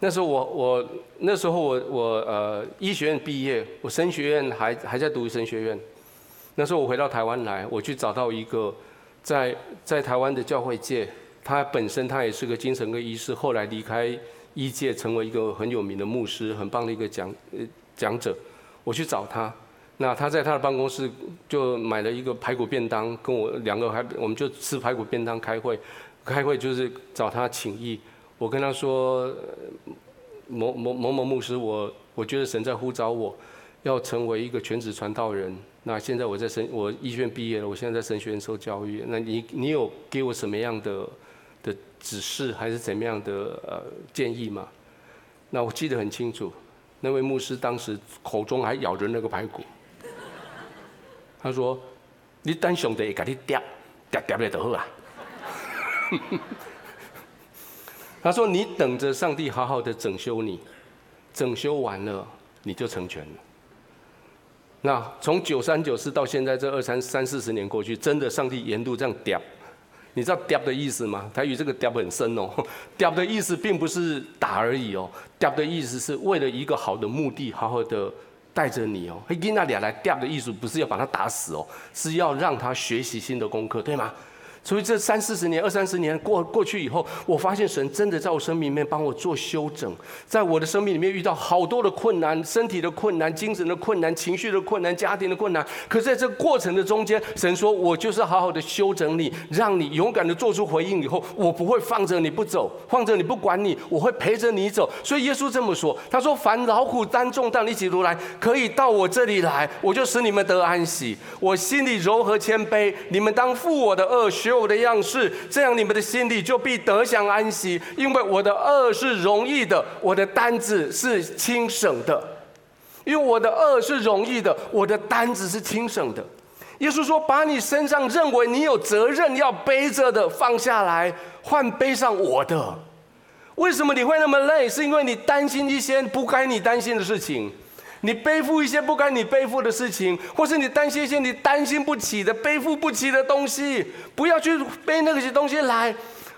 那时候我我那时候我我呃医学院毕业，我神学院还还在读神学院。那时候我回到台湾来，我去找到一个在在台湾的教会界，他本身他也是个精神科医师，后来离开医界，成为一个很有名的牧师，很棒的一个讲呃讲者。我去找他，那他在他的办公室就买了一个排骨便当，跟我两个还我们就吃排骨便当开会。开会就是找他请益，我跟他说，某某某某牧师，我我觉得神在呼召我，要成为一个全职传道人。那现在我在神，我医学院毕业了，我现在在神学院受教育。那你你有给我什么样的的指示，还是怎么样的呃建议吗？那我记得很清楚，那位牧师当时口中还咬着那个排骨，他说：“你等上帝给你掉掉掉来就好啊。” 他说：“你等着上帝好好的整修你，整修完了你就成全了。那从九三九四到现在这二三三四十年过去，真的上帝沿路这样屌，你知道屌的意思吗？台语这个屌很深哦，屌的意思并不是打而已哦，屌的意思是为了一个好的目的，好好的带着你哦。嘿，那俩来屌的意思不是要把他打死哦，是要让他学习新的功课，对吗？”所以这三四十年、二三十年过过去以后，我发现神真的在我生命里面帮我做修整，在我的生命里面遇到好多的困难，身体的困难、精神的困难、情绪的困难、家庭的困难。可是在这过程的中间，神说我就是好好的修整你，让你勇敢的做出回应以后，我不会放着你不走，放着你不管你，我会陪着你走。所以耶稣这么说，他说：“凡劳苦担重担，一起如来，可以到我这里来，我就使你们得安息。我心里柔和谦卑，你们当负我的轭学。”我的样式，这样你们的心里就必得享安息，因为我的轭是容易的，我的担子是轻省的。因为我的轭是容易的，我的担子是轻省的。耶稣说：“把你身上认为你有责任要背着的放下来，换背上我的。为什么你会那么累？是因为你担心一些不该你担心的事情。”你背负一些不该你背负的事情，或是你担心一些你担心不起的、背负不起的东西，不要去背那些东西来。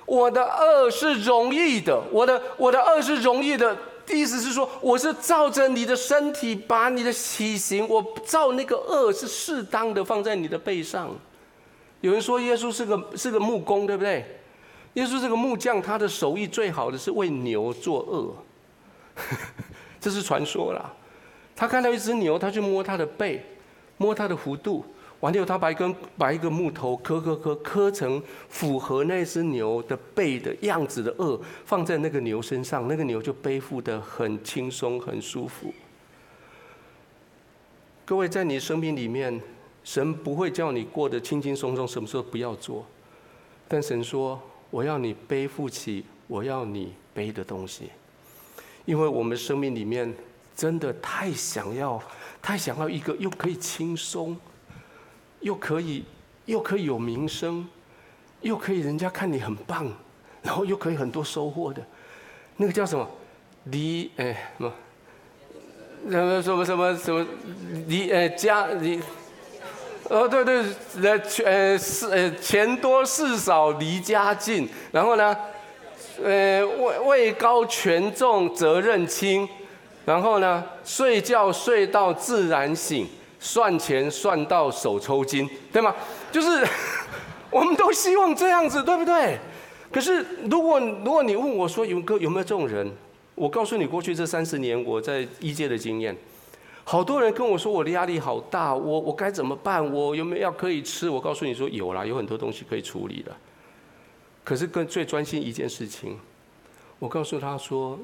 我的恶是容易的，我的我的恶是容易的，意思是说，我是照着你的身体，把你的体型，我照那个恶是适当的放在你的背上。有人说耶稣是个是个木工，对不对？耶稣这个木匠，他的手艺最好的是为牛做恶，这是传说啦。他看到一只牛，他去摸它的背，摸它的弧度，完了以后，他把一根把一个木头磕磕磕磕成符合那只牛的背的样子的轭，放在那个牛身上，那个牛就背负得很轻松很舒服。各位，在你生命里面，神不会叫你过得轻轻松松，什么时候不要做，但神说，我要你背负起我要你背的东西，因为我们生命里面。真的太想要，太想要一个又可以轻松，又可以又可以有名声，又可以人家看你很棒，然后又可以很多收获的，那个叫什么？离哎什么？什么什么什么什么离呃家离？哦对对，呃呃事呃钱多事少离家近，然后呢，呃位位高权重责任轻。然后呢，睡觉睡到自然醒，算钱算到手抽筋，对吗？就是 我们都希望这样子，对不对？可是如果如果你问我说，勇哥有没有这种人？我告诉你，过去这三十年我在医界的经验，好多人跟我说我的压力好大，我我该怎么办？我有没有药可以吃？我告诉你说有啦，有很多东西可以处理的。可是更最专心一件事情，我告诉他说，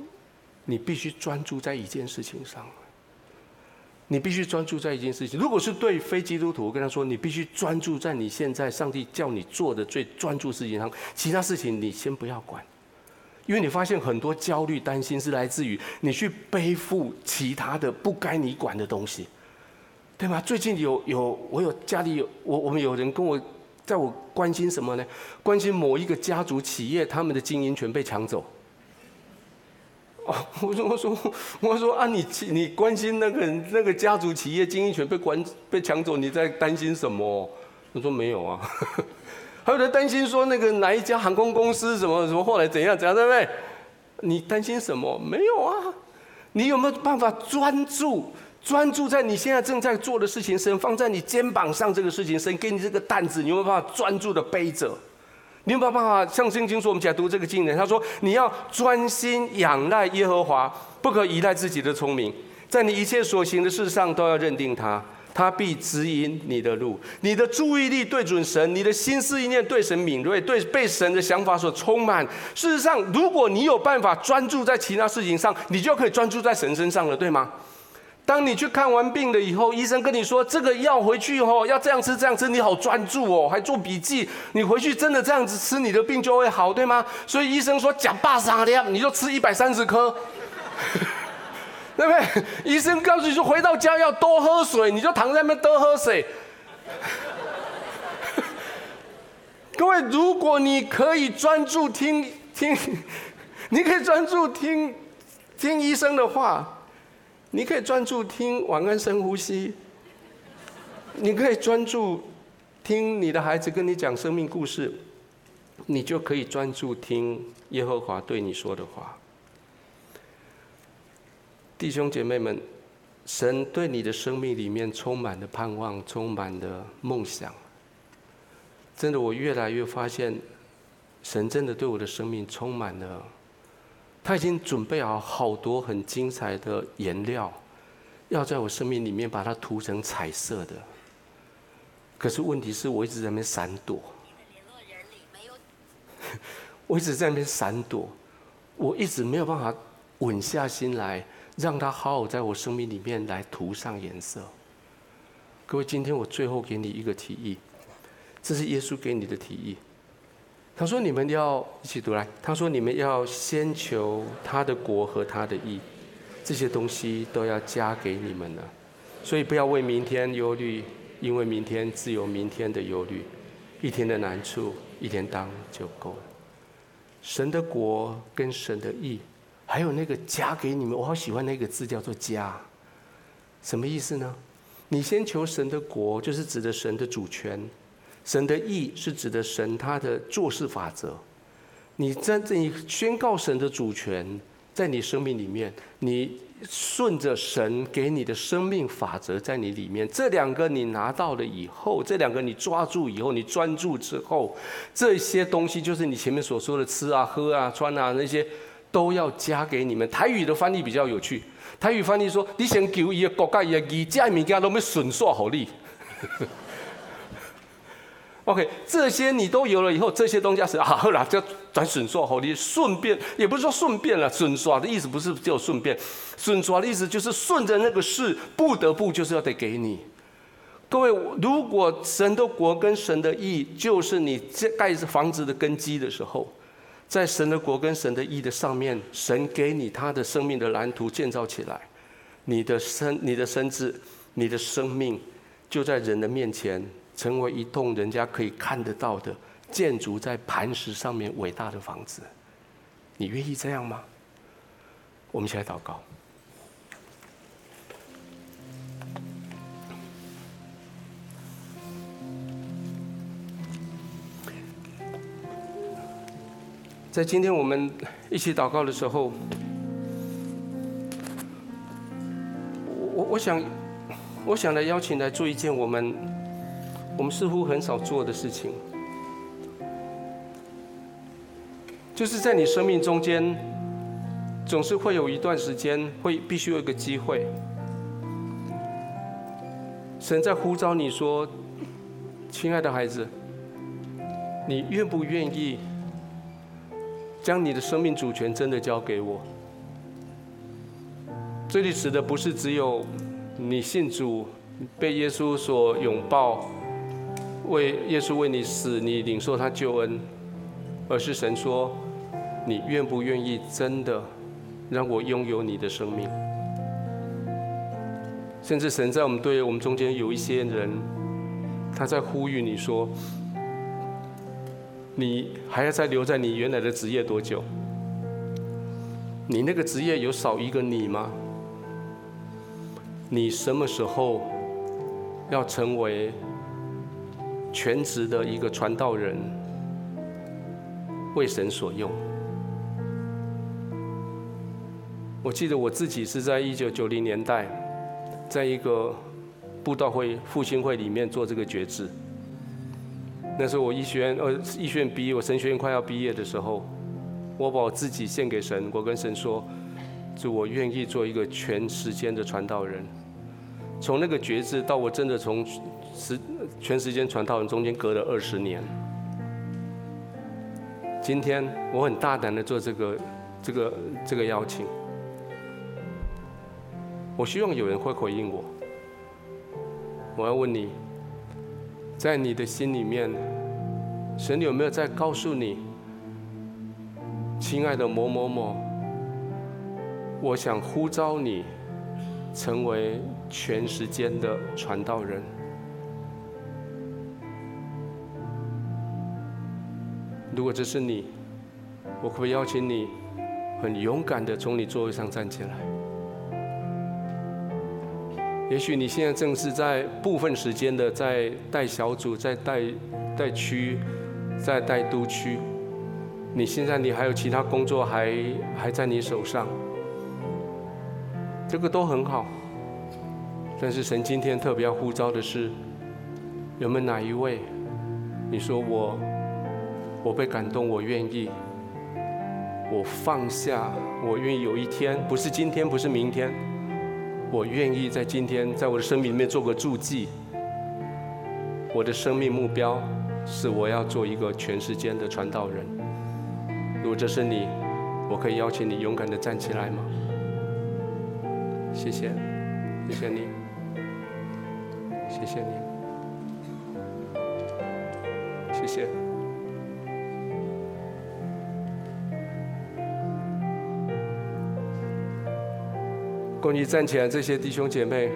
你必须专注在一件事情上。你必须专注在一件事情。如果是对非基督徒，我跟他说，你必须专注在你现在上帝叫你做的最专注事情上，其他事情你先不要管。因为你发现很多焦虑、担心是来自于你去背负其他的不该你管的东西，对吗？最近有有我有家里有我我们有人跟我，在我关心什么呢？关心某一个家族企业他们的经营权被抢走。哦，我说我说我说啊，你你关心那个那个家族企业经营权被关被抢走，你在担心什么？我说没有啊。还有人担心说那个哪一家航空公司什么什么后来怎样怎样，对不对？你担心什么？没有啊，你有没有办法专注专注在你现在正在做的事情上，放在你肩膀上这个事情上，给你这个担子，你有没有办法专注的背着？你有没有办法像圣经说，我们起来读这个经文，他说你要专心仰赖耶和华，不可依赖自己的聪明，在你一切所行的事上都要认定他。他必指引你的路，你的注意力对准神，你的心思意念对神敏锐，对被神的想法所充满。事实上，如果你有办法专注在其他事情上，你就可以专注在神身上了，对吗？当你去看完病了以后，医生跟你说这个药回去哦，要这样吃这样吃，你好专注哦，还做笔记。你回去真的这样子吃，你的病就会好，对吗？所以医生说讲巴沙的，你就吃一百三十颗。对不对？医生告诉你说，回到家要多喝水，你就躺在那边多喝水。各位，如果你可以专注听听，你可以专注听听医生的话，你可以专注听晚安深呼吸，你可以专注听你的孩子跟你讲生命故事，你就可以专注听耶和华对你说的话。弟兄姐妹们，神对你的生命里面充满了盼望，充满了梦想。真的，我越来越发现，神真的对我的生命充满了。他已经准备好好多很精彩的颜料，要在我生命里面把它涂成彩色的。可是问题是我一直在那边闪躲。我一直在那边闪躲，我一直没有办法稳下心来。让他好好在我生命里面来涂上颜色。各位，今天我最后给你一个提议，这是耶稣给你的提议。他说：“你们要一起读来。”他说：“你们要先求他的国和他的义，这些东西都要加给你们了。所以不要为明天忧虑，因为明天自有明天的忧虑。一天的难处，一天当就够了。神的国跟神的义。”还有那个加给你们，我好喜欢那个字叫做“加”，什么意思呢？你先求神的国，就是指的神的主权；神的义是指的神他的做事法则。你真正宣告神的主权，在你生命里面，你顺着神给你的生命法则在你里面，这两个你拿到了以后，这两个你抓住以后，你专注之后，这些东西就是你前面所说的吃啊、喝啊、穿啊那些。都要加给你们。台语的翻译比较有趣，台语翻译说：“你先求伊个国家伊个义，这物件都要顺煞好你。”OK，这些你都有了以后，这些东西是啊，好了，就转顺煞好你。顺便也不是说顺便了，顺刷的意思不是就顺便，顺刷的意思就是顺着那个事，不得不就是要得给你。各位，如果神的国跟神的意，就是你这盖房子的根基的时候。在神的国跟神的意的上面，神给你他的生命的蓝图建造起来，你的身、你的身子、你的生命，就在人的面前成为一栋人家可以看得到的建筑在磐石上面伟大的房子。你愿意这样吗？我们一起来祷告。在今天我们一起祷告的时候，我我想，我想来邀请来做一件我们我们似乎很少做的事情，就是在你生命中间，总是会有一段时间会必须有一个机会，神在呼召你说：“亲爱的孩子，你愿不愿意将你的生命主权真的交给我？”这里指的不是只有你信主，被耶稣所拥抱，为耶稣为你死，你领受他救恩，而是神说，你愿不愿意真的让我拥有你的生命？甚至神在我们对我们中间有一些人，他在呼吁你说，你还要再留在你原来的职业多久？你那个职业有少一个你吗？你什么时候要成为全职的一个传道人，为神所用？我记得我自己是在一九九零年代，在一个布道会复兴会里面做这个决志。那时候我医学院呃医学院毕业，我神学院快要毕业的时候，我把我自己献给神，我跟神说。就我愿意做一个全时间的传道人，从那个决志到我真的从时全时间传道人中间隔了二十年。今天我很大胆的做这个这个这个邀请，我希望有人会回应我。我要问你，在你的心里面，神有没有在告诉你，亲爱的某某某？我想呼召你成为全时间的传道人。如果这是你，我可不可以邀请你很勇敢的从你座位上站起来？也许你现在正是在部分时间的在带小组，在带带区，在带督区。你现在你还有其他工作还还在你手上。这个都很好，但是神今天特别要呼召的是，有没有哪一位？你说我，我被感动，我愿意，我放下，我愿意有一天，不是今天，不是明天，我愿意在今天，在我的生命里面做个注记。我的生命目标是我要做一个全世间的传道人。如果这是你，我可以邀请你勇敢的站起来吗？谢谢，谢谢你，谢谢你，关于站起来这些弟兄姐妹，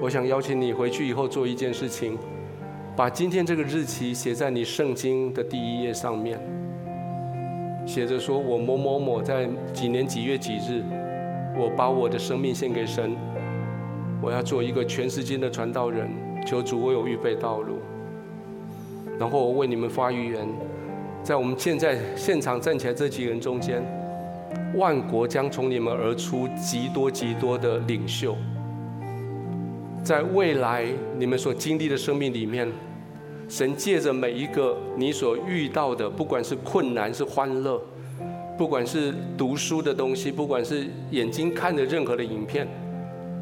我想邀请你回去以后做一件事情，把今天这个日期写在你圣经的第一页上面，写着说：“我某某某在几年几月几日。”我把我的生命献给神，我要做一个全世间的传道人，求主为我预备道路。然后我为你们发预言，在我们现在现场站起来这几个人中间，万国将从你们而出极多极多的领袖。在未来你们所经历的生命里面，神借着每一个你所遇到的，不管是困难是欢乐。不管是读书的东西，不管是眼睛看的任何的影片，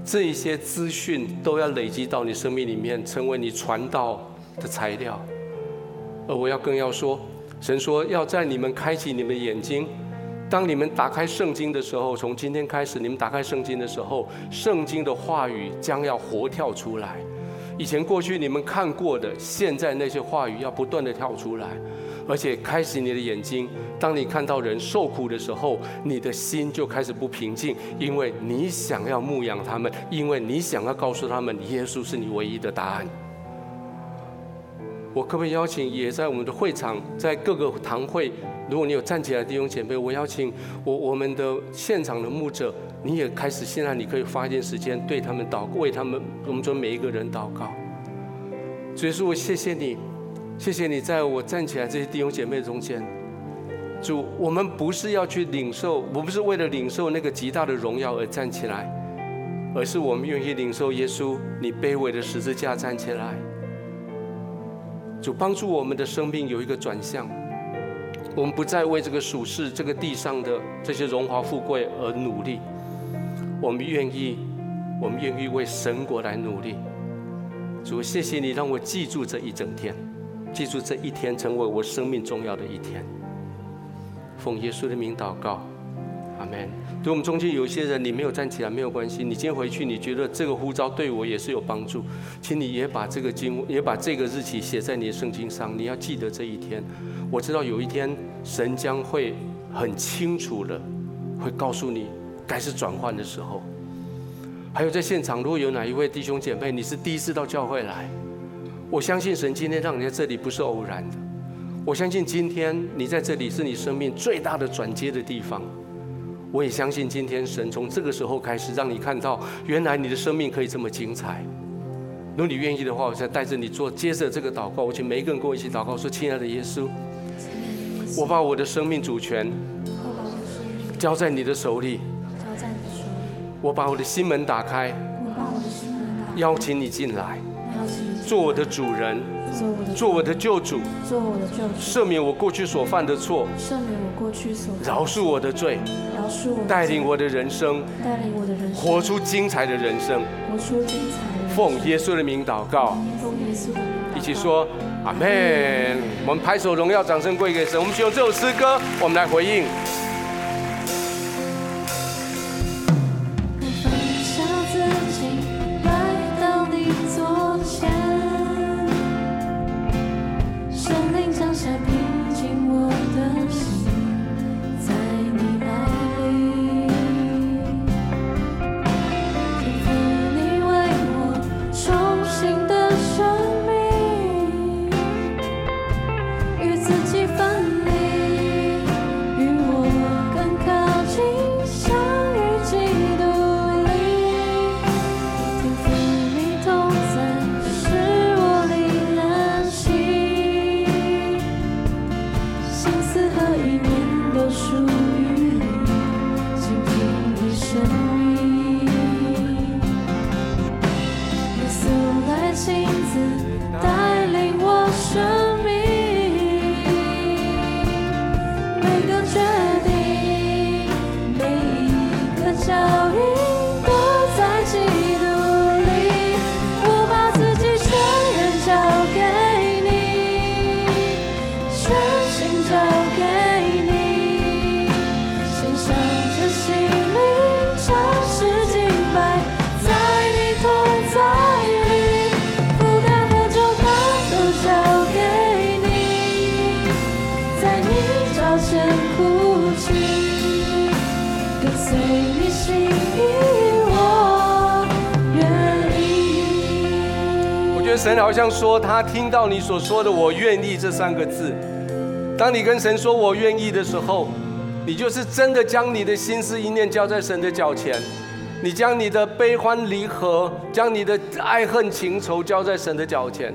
这一些资讯都要累积到你生命里面，成为你传道的材料。而我要更要说，神说要在你们开启你们的眼睛，当你们打开圣经的时候，从今天开始，你们打开圣经的时候，圣经的话语将要活跳出来。以前过去你们看过的，现在那些话语要不断的跳出来。而且开启你的眼睛，当你看到人受苦的时候，你的心就开始不平静，因为你想要牧养他们，因为你想要告诉他们，耶稣是你唯一的答案。我可不可以邀请，也在我们的会场，在各个堂会，如果你有站起来的弟兄姐妹，我邀请我我们的现场的牧者，你也开始，现在你可以花一点时间对他们祷告，为他们，我们说每一个人祷告。所以说，我谢谢你。谢谢你在我站起来这些弟兄姐妹中间，主，我们不是要去领受，我不是为了领受那个极大的荣耀而站起来，而是我们愿意领受耶稣你卑微的十字架站起来。主帮助我们的生命有一个转向，我们不再为这个属世、这个地上的这些荣华富贵而努力，我们愿意，我们愿意为神国来努力。主，谢谢你让我记住这一整天，记住这一天成为我生命重要的一天。奉耶稣的名祷告，阿门。对我们中间有一些人，你没有站起来没有关系，你今天回去，你觉得这个呼召对我也是有帮助，请你也把这个经，也把这个日期写在你的圣经上，你要记得这一天。我知道有一天神将会很清楚的会告诉你，该是转换的时候。还有在现场，如果有哪一位弟兄姐妹，你是第一次到教会来，我相信神今天让你在这里不是偶然的。我相信今天你在这里是你生命最大的转接的地方。我也相信今天神从这个时候开始让你看到，原来你的生命可以这么精彩。如果你愿意的话，我再带着你做接着这个祷告。我请每一个人跟我一起祷告，说：“亲爱的耶稣，我把我的生命主权交在你的手里。”我把我的心门打开，邀请你进来，做我的主人，做我的救主，做我的救主，赦免我过去所犯的错，赦免我过去所饶恕我的罪，带领我的人生，带领我的人生，活出精彩的人生，活出精彩。奉耶稣的名祷告，奉耶稣的名，一起说阿门。我们拍手，荣耀掌声归给神。我们使用这首诗歌，我们来回应。好像说，他听到你所说的“我愿意”这三个字。当你跟神说“我愿意”的时候，你就是真的将你的心思意念交在神的脚前，你将你的悲欢离合，将你的爱恨情仇交在神的脚前。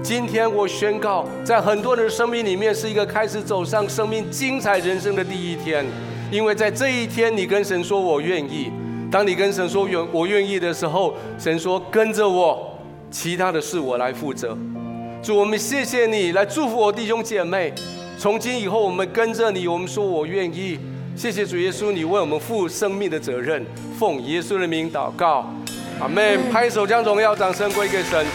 今天我宣告，在很多人的生命里面，是一个开始走上生命精彩人生的第一天，因为在这一天，你跟神说“我愿意”。当你跟神说“愿我愿意”的时候，神说：“跟着我。”其他的事我来负责。主，我们谢谢你来祝福我弟兄姐妹。从今以后，我们跟着你，我们说我愿意。谢谢主耶稣，你为我们负生命的责任。奉耶稣的名祷告，阿门。拍手将荣耀掌声归给神。